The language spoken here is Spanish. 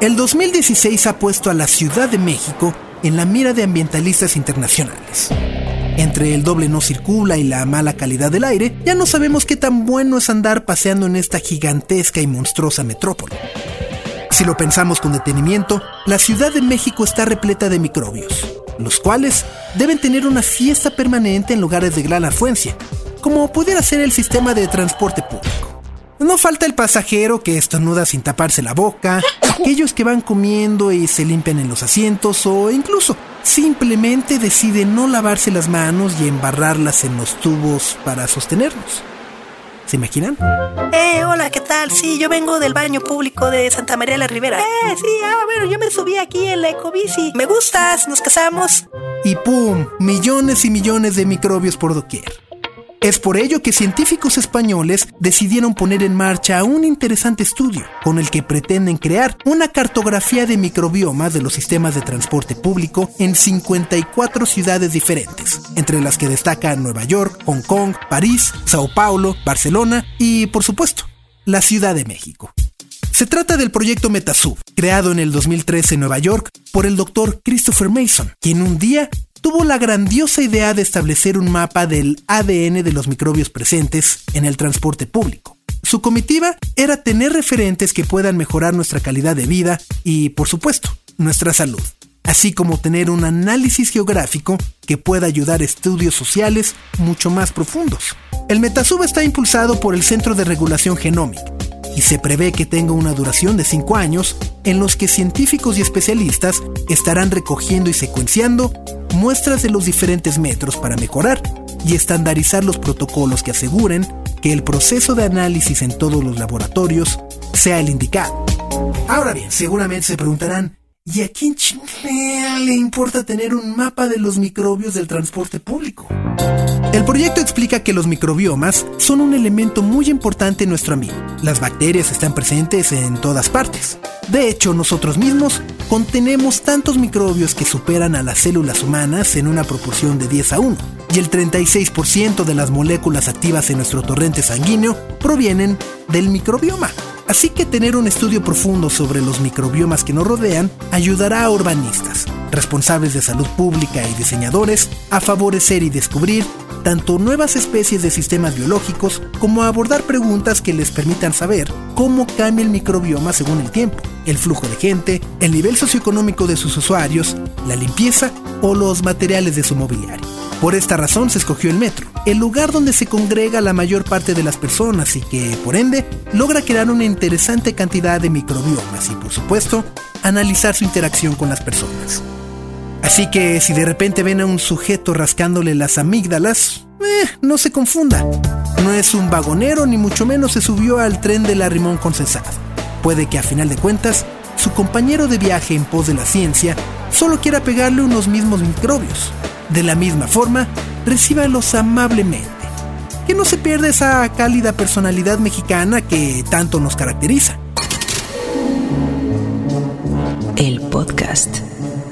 El 2016 ha puesto a la Ciudad de México en la mira de ambientalistas internacionales. Entre el doble no circula y la mala calidad del aire, ya no sabemos qué tan bueno es andar paseando en esta gigantesca y monstruosa metrópoli. Si lo pensamos con detenimiento, la Ciudad de México está repleta de microbios, los cuales deben tener una fiesta permanente en lugares de gran afluencia, como pudiera ser el sistema de transporte público. No falta el pasajero que estornuda sin taparse la boca, aquellos que van comiendo y se limpian en los asientos o incluso simplemente deciden no lavarse las manos y embarrarlas en los tubos para sostenernos. ¿Se imaginan? Eh, hola, ¿qué tal? Sí, yo vengo del baño público de Santa María de la Ribera. Eh, sí, ah, bueno, yo me subí aquí en la ecobici. Me gustas, nos casamos. Y ¡pum! Millones y millones de microbios por doquier. Es por ello que científicos españoles decidieron poner en marcha un interesante estudio con el que pretenden crear una cartografía de microbiomas de los sistemas de transporte público en 54 ciudades diferentes, entre las que destacan Nueva York, Hong Kong, París, Sao Paulo, Barcelona y, por supuesto, la Ciudad de México. Se trata del proyecto Metasub, creado en el 2013 en Nueva York por el doctor Christopher Mason, quien un día tuvo la grandiosa idea de establecer un mapa del ADN de los microbios presentes en el transporte público. Su comitiva era tener referentes que puedan mejorar nuestra calidad de vida y, por supuesto, nuestra salud, así como tener un análisis geográfico que pueda ayudar a estudios sociales mucho más profundos. El Metasub está impulsado por el Centro de Regulación Genómica y se prevé que tenga una duración de 5 años en los que científicos y especialistas estarán recogiendo y secuenciando muestras de los diferentes metros para mejorar y estandarizar los protocolos que aseguren que el proceso de análisis en todos los laboratorios sea el indicado. Ahora bien, seguramente se preguntarán, ¿y a quién le importa tener un mapa de los microbios del transporte público? El proyecto explica que los microbiomas son un elemento muy importante en nuestro ambiente. Las bacterias están presentes en todas partes. De hecho, nosotros mismos contenemos tantos microbios que superan a las células humanas en una proporción de 10 a 1. Y el 36% de las moléculas activas en nuestro torrente sanguíneo provienen del microbioma. Así que tener un estudio profundo sobre los microbiomas que nos rodean ayudará a urbanistas, responsables de salud pública y diseñadores a favorecer y descubrir tanto nuevas especies de sistemas biológicos como a abordar preguntas que les permitan saber cómo cambia el microbioma según el tiempo, el flujo de gente, el nivel socioeconómico de sus usuarios, la limpieza o los materiales de su mobiliario. Por esta razón se escogió el metro, el lugar donde se congrega la mayor parte de las personas y que, por ende, logra crear una interesante cantidad de microbiomas y, por supuesto, analizar su interacción con las personas. Así que si de repente ven a un sujeto rascándole las amígdalas, eh, no se confunda. No es un vagonero ni mucho menos se subió al tren de la Rimón con Puede que a final de cuentas, su compañero de viaje en pos de la ciencia solo quiera pegarle unos mismos microbios. De la misma forma, recíbalos amablemente. Que no se pierda esa cálida personalidad mexicana que tanto nos caracteriza. El podcast